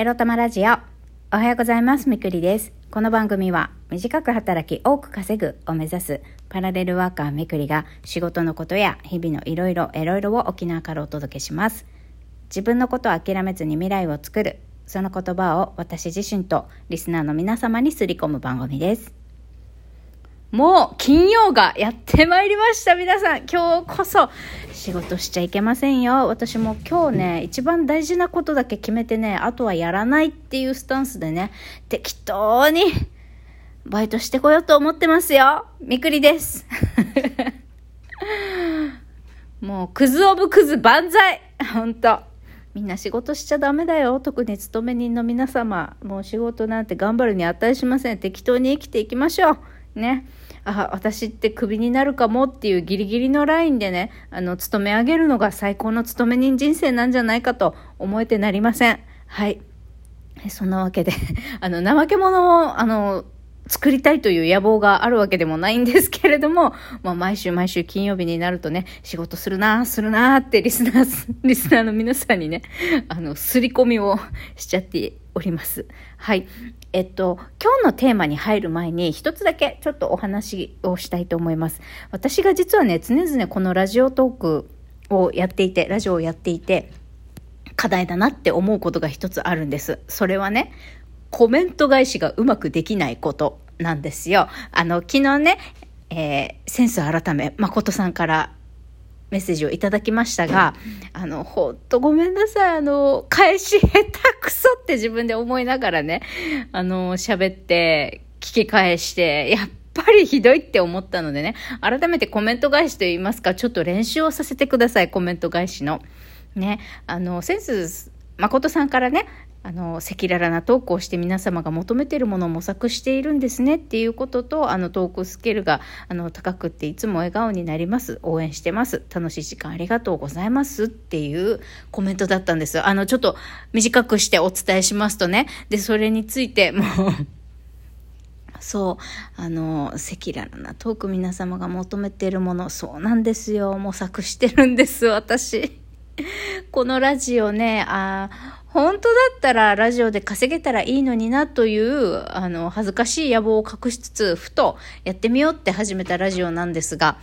エロ玉ラジオ。おはようございます。みくりです。この番組は短く働き多く稼ぐを目指すパラレルワーカーみくりが仕事のことや日々のいろいろいろいろを沖縄からお届けします。自分のことを諦めずに未来を作る。その言葉を私自身とリスナーの皆様にすり込む番組です。もう金曜がやってまいりました。皆さん今日こそ仕事しちゃいけませんよ。私も今日ね一番大事なことだけ決めてねあとはやらないっていうスタンスでね適当にバイトしてこようと思ってますよ。みくりです。もうクズオブクズ万歳。ほんと。みんな仕事しちゃダメだよ。特に勤め人の皆様もう仕事なんて頑張るに値しません。適当に生きていきましょうね。あ私ってクビになるかもっていうギリギリのラインでねあの勤め上げるのが最高の勤め人人生なんじゃないかと思えてなりません。はい。そんなわけで。あの怠け者をあの作りたいという野望があるわけでもないんですけれども、まあ、毎週毎週金曜日になるとね、仕事するなするなってリスナー、リスナーの皆さんにね、あの、すり込みをしちゃっております。はい。えっと、今日のテーマに入る前に一つだけちょっとお話をしたいと思います。私が実はね、常々このラジオトークをやっていて、ラジオをやっていて、課題だなって思うことが一つあるんです。それはね、コメント返しがうまくできないことなんですよ。あの、昨日ね、えー、センス改め、誠さんからメッセージをいただきましたが、あの、ほんとごめんなさい。あの、返し下手くそって自分で思いながらね、あの、喋って、聞き返して、やっぱりひどいって思ったのでね、改めてコメント返しと言いますか、ちょっと練習をさせてください、コメント返しの。ね、あの、センス、誠さんからね、あの赤裸々なトークをして皆様が求めているものを模索しているんですねっていうこととあのトークスキルがあの高くっていつも笑顔になります応援してます楽しい時間ありがとうございますっていうコメントだったんですあのちょっと短くしてお伝えしますとねでそれについてもう そう。あの、赤裸々なトーク皆様が求めているもの、そうなんですよ。模索してるんです、私。このラジオね、あ本当だったらラジオで稼げたらいいのになという、あの、恥ずかしい野望を隠しつつ、ふとやってみようって始めたラジオなんですが、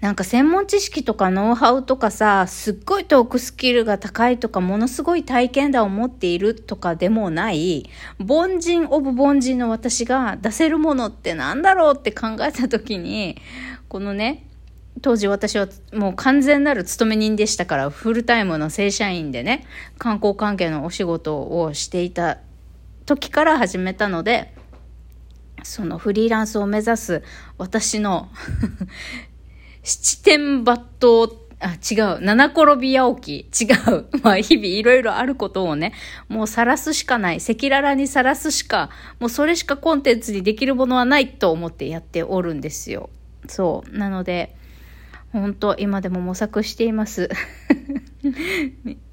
なんか専門知識とかノウハウとかさ、すっごいトークスキルが高いとか、ものすごい体験談を持っているとかでもない、凡人オブ凡人の私が出せるものってなんだろうって考えた時に、このね、当時私はもう完全なる勤め人でしたからフルタイムの正社員でね観光関係のお仕事をしていた時から始めたのでそのフリーランスを目指す私の 七点抜刀あ、違う。七転び八起き。違う。まあ、日々いろいろあることをね、もう晒すしかない。赤裸々に晒すしか、もうそれしかコンテンツにできるものはないと思ってやっておるんですよ。そう。なので、本当今でも模索しています。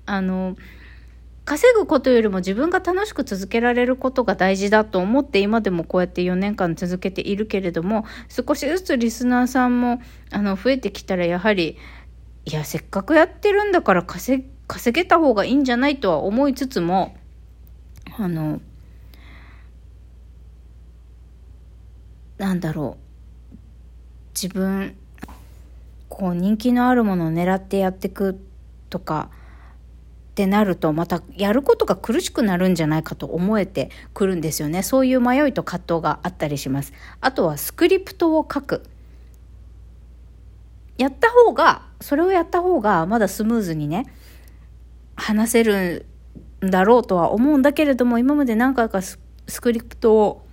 あの稼ぐことよりも自分が楽しく続けられることが大事だと思って今でもこうやって4年間続けているけれども少しずつリスナーさんもあの増えてきたらやはりいやせっかくやってるんだから稼稼げた方がいいんじゃないとは思いつつもあのなんだろう。自分こう人気のあるものを狙ってやっていくとかってなるとまたやることが苦しくなるんじゃないかと思えてくるんですよね。そういう迷いと葛藤があったりします。あとはスクリプトを書く。やった方がそれをやった方がまだスムーズにね話せるんだろうとは思うんだけれども今まで何回かスクリプトを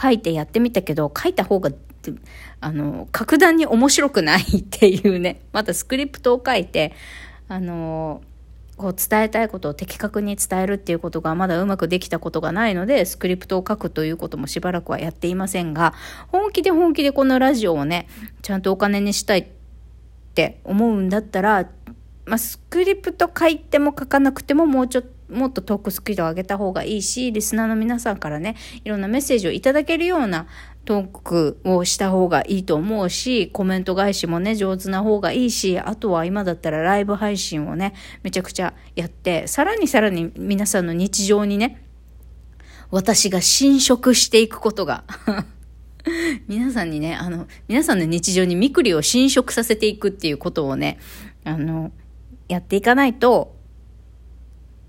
書いてやってみたけど書いた方があの格段に面白くないっていうね。またスクリプトを書いてあのこう伝えたいことを的確に伝えるっていうことがまだうまくできたことがないのでスクリプトを書くということもしばらくはやっていませんが本気で本気でこのラジオをねちゃんとお金にしたいって思うんだったら、まあ、スクリプト書いても書かなくてももうちょっともっとトークスキルを上げた方がいいし、リスナーの皆さんからね、いろんなメッセージをいただけるようなトークをした方がいいと思うし、コメント返しもね、上手な方がいいし、あとは今だったらライブ配信をね、めちゃくちゃやって、さらにさらに皆さんの日常にね、私が侵食していくことが 皆さんにね、あの、皆さんの日常にみくりを侵食させていくっていうことをね、あの、やっていかないと、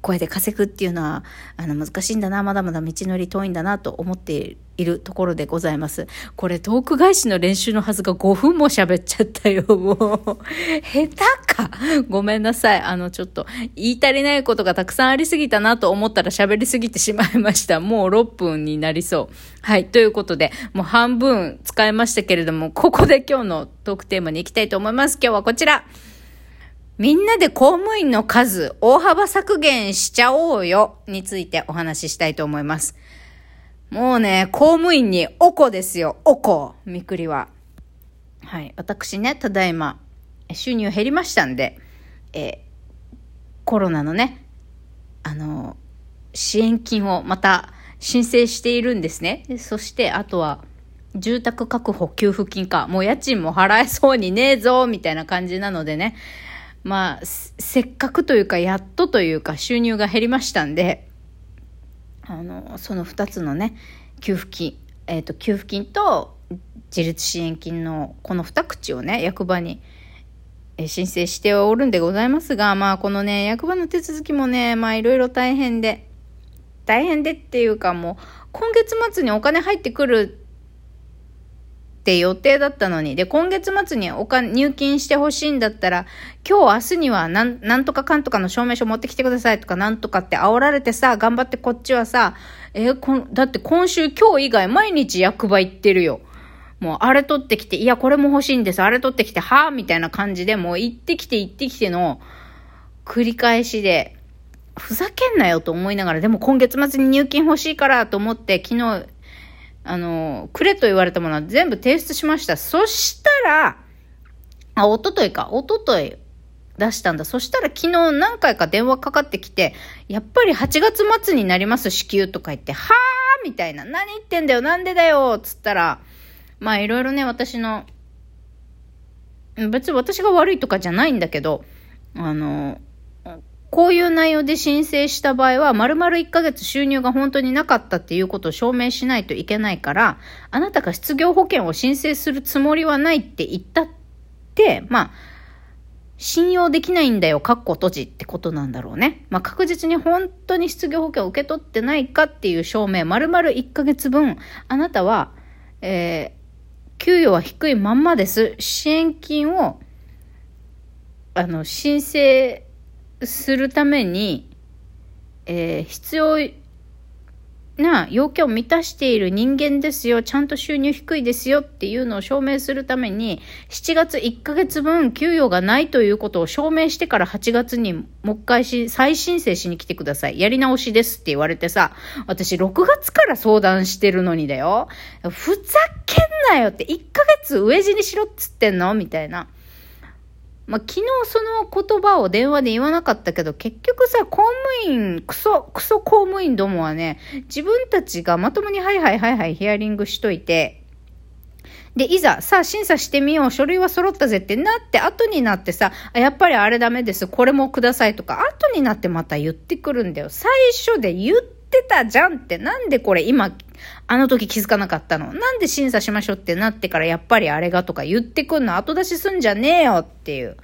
声で稼ぐっていうのは、あの、難しいんだな、まだまだ道のり遠いんだなと思っているところでございます。これ、トーク返しの練習のはずが5分も喋っちゃったよ、もう。下手か。ごめんなさい。あの、ちょっと、言い足りないことがたくさんありすぎたなと思ったら喋りすぎてしまいました。もう6分になりそう。はい。ということで、もう半分使いましたけれども、ここで今日のトークテーマに行きたいと思います。今日はこちら。みんなで公務員の数大幅削減しちゃおうよについてお話ししたいと思います。もうね、公務員におこですよ。おこ。みくりは。はい。私ね、ただいま、収入減りましたんで、えコロナのね、あの、支援金をまた申請しているんですね。そして、あとは、住宅確保給付金か。もう家賃も払えそうにねえぞ、みたいな感じなのでね。まあ、せっかくというか、やっとというか、収入が減りましたんで、あの、その2つのね、給付金、えっ、ー、と、給付金と自立支援金のこの2口をね、役場に、申請しておるんでございますが、まあ、このね、役場の手続きもね、まあ、いろいろ大変で、大変でっていうかもう、今月末にお金入ってくるって予定だったのに、で、今月末にお金、入金してほしいんだったら、今日明日にはなん、なんとかかんとかの証明書持ってきてくださいとか、なんとかって煽られてさ、頑張ってこっちはさ、えー、こだって今週今日以外毎日役場行ってるよ。もう、あれ取ってきて、いや、これも欲しいんです。あれ取ってきて、はぁみたいな感じで、もう行ってきて行ってきての繰り返しで、ふざけんなよと思いながら、でも今月末に入金欲しいからと思って、昨日あの、くれと言われたものは全部提出しました。そしたら、あ、おとといか、おととい出したんだ。そしたら昨日何回か電話かかってきて、やっぱり8月末になります支給とか言って、はぁみたいな。何言ってんだよなんでだよつったら、まあいろいろね、私の、別に私が悪いとかじゃないんだけど、あの、こういう内容で申請した場合は、丸々1ヶ月収入が本当になかったっていうことを証明しないといけないから、あなたが失業保険を申請するつもりはないって言ったって、まあ、信用できないんだよ、カッコ閉じってことなんだろうね。まあ、確実に本当に失業保険を受け取ってないかっていう証明、丸々1ヶ月分、あなたは、えー、給与は低いまんまです。支援金を、あの、申請するために、えー、必要な要件を満たしている人間ですよ、ちゃんと収入低いですよっていうのを証明するために、7月1ヶ月分給与がないということを証明してから8月にもう一回し、再申請しに来てください。やり直しですって言われてさ、私6月から相談してるのにだよ。ふざけんなよって、1ヶ月飢え死にしろっつってんのみたいな。まあ、昨日その言葉を電話で言わなかったけど、結局さ、公務員、クソ、クソ公務員どもはね、自分たちがまともにはいはいはいはいヒアリングしといて、で、いざ、さあ審査してみよう、書類は揃ったぜってなって、後になってさ、やっぱりあれダメです、これもくださいとか、後になってまた言ってくるんだよ。最初で言ってってたじゃんって、なんでこれ今、あの時気づかなかったの？なんで審査しましょうってなってからやっぱりあれがとか言ってくんの？後出しすんじゃねえよっていう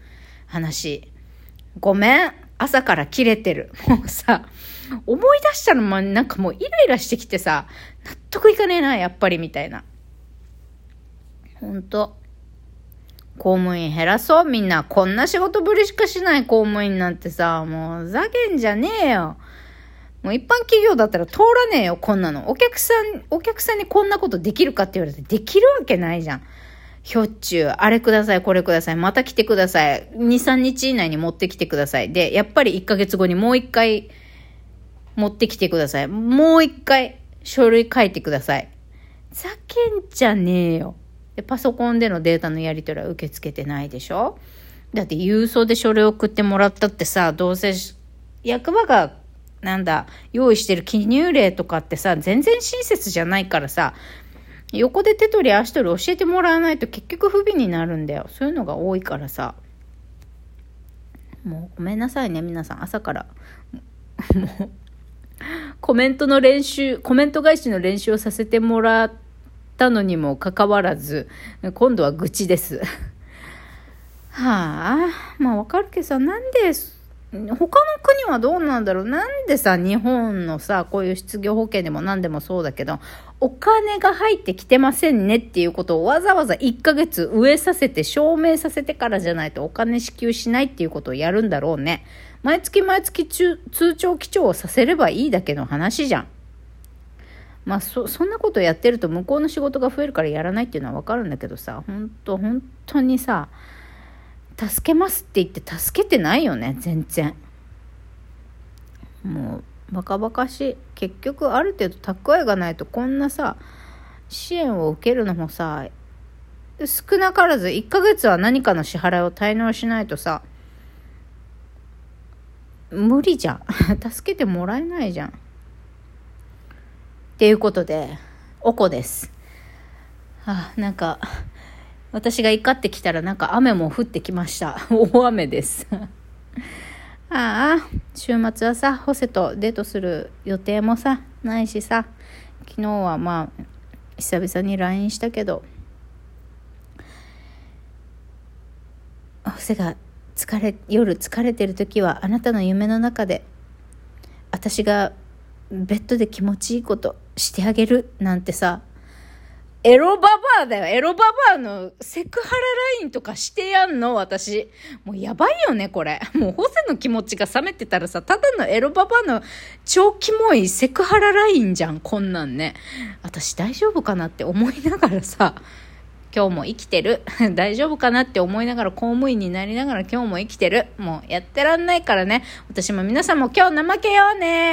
話。ごめん。朝から切れてる。もうさ、思い出したのもなんかもうイライラしてきてさ、納得いかねえな、やっぱりみたいな。ほんと。公務員減らそうみんな。こんな仕事ぶりしかしない公務員なんてさ、もうざけんじゃねえよ。もう一般企業だったら通らねえよ、こんなの。お客さん、お客さんにこんなことできるかって言われてできるわけないじゃん。ひょっちゅう、あれください、これください、また来てください。2、3日以内に持ってきてください。で、やっぱり1ヶ月後にもう一回持ってきてください。もう一回書類書いてください。ざけんじゃねえよ。で、パソコンでのデータのやり取りは受け付けてないでしょだって郵送で書類送ってもらったってさ、どうせ役場がなんだ、用意してる記入例とかってさ、全然親切じゃないからさ、横で手取り足取り教えてもらわないと結局不備になるんだよ。そういうのが多いからさ。もうごめんなさいね、皆さん。朝から。もう、コメントの練習、コメント返しの練習をさせてもらったのにもかかわらず、今度は愚痴です。はあ、まあわかるけどさ、なんで、他の国はどうなんだろうなんでさ、日本のさ、こういう失業保険でも何でもそうだけど、お金が入ってきてませんねっていうことをわざわざ1ヶ月植えさせて証明させてからじゃないとお金支給しないっていうことをやるんだろうね。毎月毎月通帳記帳をさせればいいだけの話じゃん。まあそ、そんなことやってると向こうの仕事が増えるからやらないっていうのはわかるんだけどさ、本当本当にさ、助けますって言って助けてないよね全然。もうバカバカしい。結局ある程度蓄えがないとこんなさ支援を受けるのもさ少なからず1ヶ月は何かの支払いを滞納しないとさ無理じゃん。助けてもらえないじゃん。っていうことでおこです。あなんか私が怒ってきたらなんか雨も降ってきました。大雨です。ああ、週末はさ、ホセとデートする予定もさ、ないしさ、昨日はまあ、久々に LINE したけど、ホセが疲れ、夜疲れてる時はあなたの夢の中で、私がベッドで気持ちいいことしてあげるなんてさ、エロババアだよ。エロババアのセクハララインとかしてやんの？私。もうやばいよね、これ。もうホセの気持ちが冷めてたらさ、ただのエロババアの超キモいセクハララインじゃん、こんなんね。私大丈夫かなって思いながらさ、今日も生きてる。大丈夫かなって思いながら公務員になりながら今日も生きてる。もうやってらんないからね。私も皆さんも今日怠けようね。